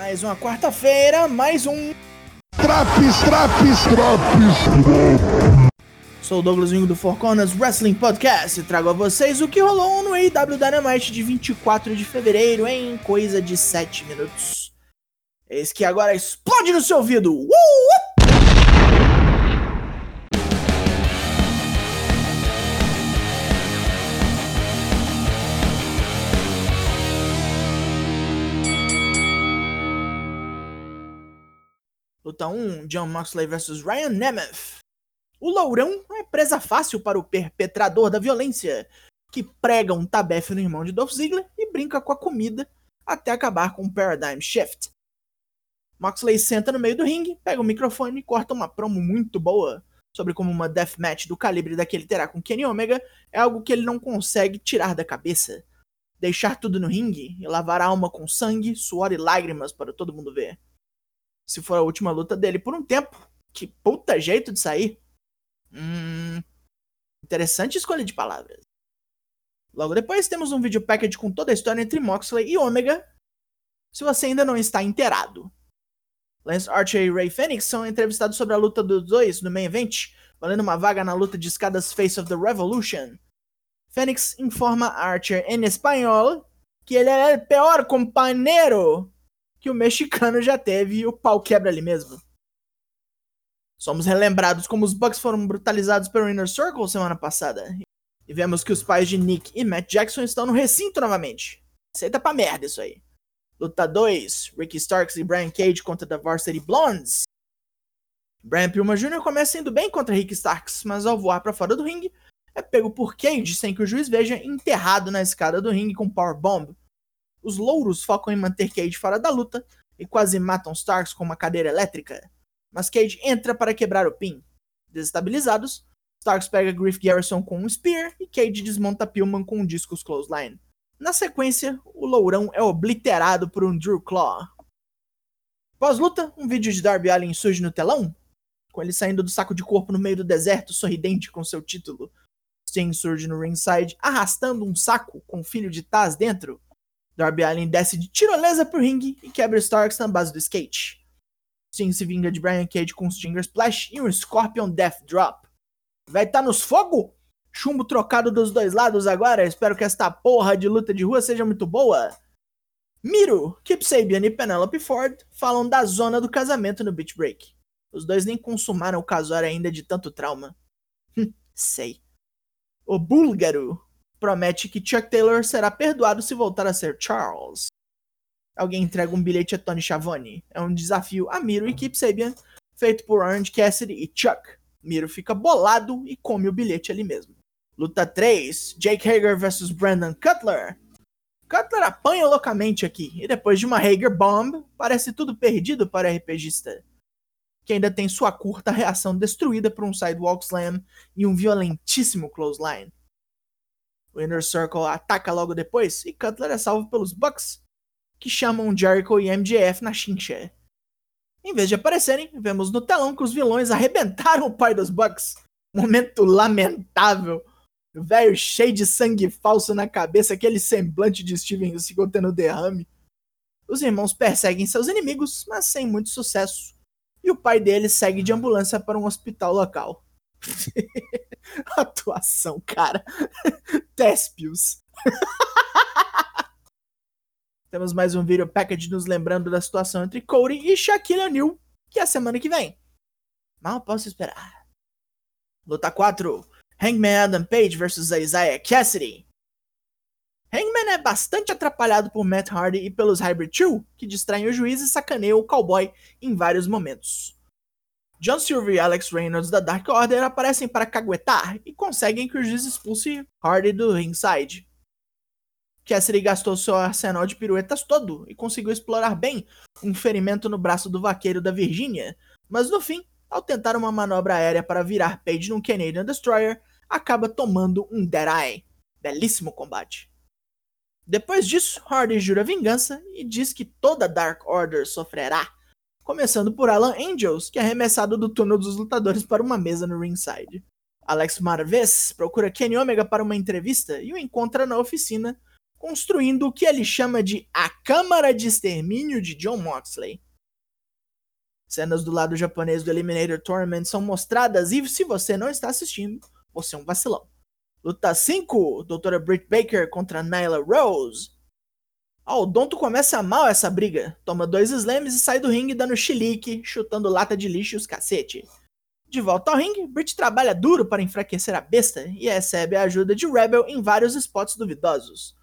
Mais uma quarta-feira, mais um. Traps, traps, traps. Sou o Douglas Vingo do Four Corners Wrestling Podcast e trago a vocês o que rolou no AEW Dynamite de 24 de fevereiro em coisa de 7 minutos. Eis que agora explode no seu ouvido! Uh! Luta 1, John Moxley vs Ryan Nemeth. O Lourão é presa fácil para o perpetrador da violência, que prega um tabefe no irmão de Dolph Ziggler e brinca com a comida até acabar com um Paradigm Shift. Moxley senta no meio do ringue, pega o microfone e corta uma promo muito boa sobre como uma deathmatch do calibre daquele terá com Kenny Omega é algo que ele não consegue tirar da cabeça. Deixar tudo no ringue e lavar a alma com sangue, suor e lágrimas para todo mundo ver se for a última luta dele por um tempo. Que puta jeito de sair. Hum, interessante escolha de palavras. Logo depois temos um vídeo package com toda a história entre Moxley e Omega. Se você ainda não está inteirado. Lance Archer e Ray Phoenix são entrevistados sobre a luta dos dois no main event, valendo uma vaga na luta de escadas Face of the Revolution. Phoenix informa Archer em espanhol que ele é o pior companheiro que o mexicano já teve o pau quebra ali mesmo. Somos relembrados como os Bucks foram brutalizados pelo Inner Circle semana passada. E vemos que os pais de Nick e Matt Jackson estão no recinto novamente. Aceita pra merda isso aí. Luta 2: Ricky Starks e Brian Cage contra The Varsity Blondes. Brian Pillman Jr. começa indo bem contra Ricky Starks, mas ao voar para fora do ringue, é pego por Cage sem que o juiz veja enterrado na escada do ringue com Powerbomb. Os louros focam em manter Cage fora da luta e quase matam Starks com uma cadeira elétrica. Mas Cage entra para quebrar o pin. Desestabilizados, Starks pega Griff Garrison com um Spear e Cage desmonta Pillman com um Discus Clothesline. Na sequência, o lourão é obliterado por um Drew Claw. Pós-luta, um vídeo de Darby Allin surge no telão, com ele saindo do saco de corpo no meio do deserto, sorridente com seu título. Sting surge no ringside, arrastando um saco com o filho de Taz dentro. Darby Allin desce de tirolesa pro ringue e quebra Starks na base do skate. Sting se vinga de Brian Cage com um Stinger Splash e um Scorpion Death Drop. Vai tá nos fogo? Chumbo trocado dos dois lados agora. Espero que esta porra de luta de rua seja muito boa. Miro, Kip Sabian e Penelope Ford falam da zona do casamento no Beach Break. Os dois nem consumaram o casório ainda de tanto trauma. Hum, sei. O búlgaro, promete que Chuck Taylor será perdoado se voltar a ser Charles. Alguém entrega um bilhete a Tony Schiavone. É um desafio a Miro e Kip Sabian, feito por Orange Cassidy e Chuck. Miro fica bolado e come o bilhete ali mesmo. Luta 3: Jake Hager vs Brandon Cutler. Cutler apanha loucamente aqui, e depois de uma Hager Bomb, parece tudo perdido para o RPGista, que ainda tem sua curta reação destruída por um Sidewalk Slam e um violentíssimo Clothesline. O Inner Circle ataca logo depois e Cutler é salvo pelos Bucks, que chamam Jericho e MJF na chincha. Em vez de aparecerem, vemos no telão que os vilões arrebentaram o pai dos Bucks. Momento lamentável. O velho cheio de sangue falso na cabeça, aquele semblante de Steven Seagal tendo derrame. Os irmãos perseguem seus inimigos, mas sem muito sucesso. E o pai deles segue de ambulância para um hospital local. Atuação, cara. Tespios. Temos mais um vídeo package nos lembrando da situação entre Cody e Shaquille O'Neal, que é a semana que vem. Mal posso esperar. Luta 4. Hangman Adam Page vs Isaiah Cassidy. Hangman é bastante atrapalhado por Matt Hardy e pelos Hybrid 2, que distraem o juiz e sacaneiam o cowboy em vários momentos. John Silver e Alex Reynolds da Dark Order aparecem para caguetar e conseguem que o juiz expulse Hardy do ringside. Cassidy gastou seu arsenal de piruetas todo e conseguiu explorar bem um ferimento no braço do vaqueiro da Virgínia, mas no fim, ao tentar uma manobra aérea para virar Page num Canadian Destroyer, acaba tomando um Dead Eye. Belíssimo combate. Depois disso, Hardy jura vingança e diz que toda Dark Order sofrerá começando por Alan Angels, que é arremessado do túnel dos lutadores para uma mesa no ringside. Alex Marvez procura Kenny Omega para uma entrevista e o encontra na oficina construindo o que ele chama de a Câmara de Extermínio de John Moxley. Cenas do lado japonês do Eliminator Tournament são mostradas e se você não está assistindo, você é um vacilão. Luta 5, Doutora Britt Baker contra Nyla Rose. Ah, o Donto começa mal essa briga, toma dois slams e sai do ringue dando chilique, chutando lata de lixo e os cacete. De volta ao ringue, Britt trabalha duro para enfraquecer a besta e recebe a ajuda de Rebel em vários spots duvidosos.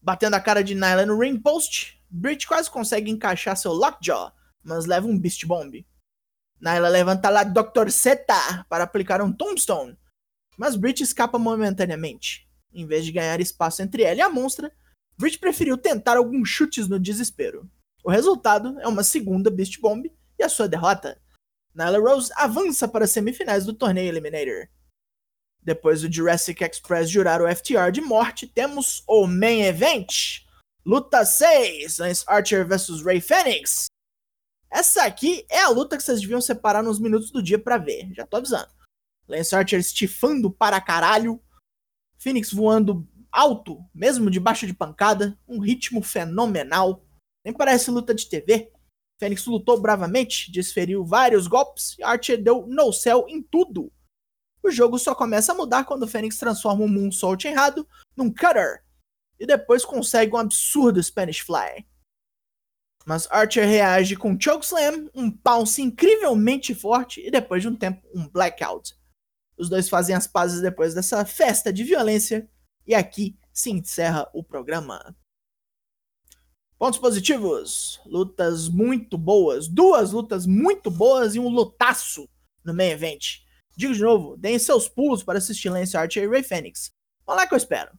Batendo a cara de Nyla no ring post, Britt quase consegue encaixar seu lockjaw, mas leva um Beast Bomb. Nyla levanta lá Dr. Zeta para aplicar um Tombstone, mas Britt escapa momentaneamente. Em vez de ganhar espaço entre ela e a monstra, Britt preferiu tentar alguns chutes no desespero. O resultado é uma segunda Beast Bomb e a sua derrota. Nyla Rose avança para as semifinais do torneio Eliminator. Depois do Jurassic Express jurar o FTR de morte, temos o Main Event. Luta 6, Lance Archer vs Ray Phoenix. Essa aqui é a luta que vocês deviam separar nos minutos do dia para ver, já tô avisando. Lance Archer estifando para caralho. Phoenix voando alto, mesmo debaixo de pancada. Um ritmo fenomenal. Nem parece luta de TV. Fênix lutou bravamente, desferiu vários golpes e Archer deu no céu em tudo. O jogo só começa a mudar quando Fênix transforma um moonsault errado num cutter e depois consegue um absurdo Spanish Fly. Mas Archer reage com chokeslam, um pounce incrivelmente forte e depois de um tempo um blackout. Os dois fazem as pazes depois dessa festa de violência. E aqui se encerra o programa. Pontos positivos: lutas muito boas, duas lutas muito boas e um lutaço no main event. Digo de novo, deem seus pulos para assistir Lance Archer e Ray Phoenix. Vamos lá que eu espero.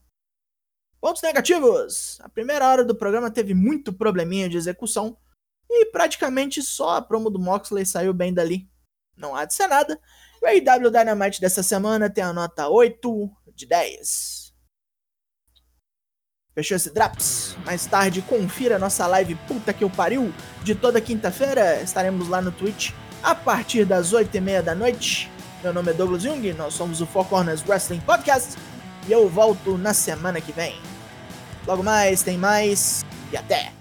Pontos negativos: a primeira hora do programa teve muito probleminha de execução e praticamente só a promo do Moxley saiu bem dali. Não há de ser nada. O AEW Dynamite dessa semana tem a nota 8 de 10. Fechou esse Draps? Mais tarde, confira nossa live puta que eu pariu de toda quinta-feira. Estaremos lá no Twitch a partir das 8h30 da noite. Meu nome é Douglas Jung, nós somos o Four Corners Wrestling Podcast e eu volto na semana que vem. Logo mais, tem mais e até!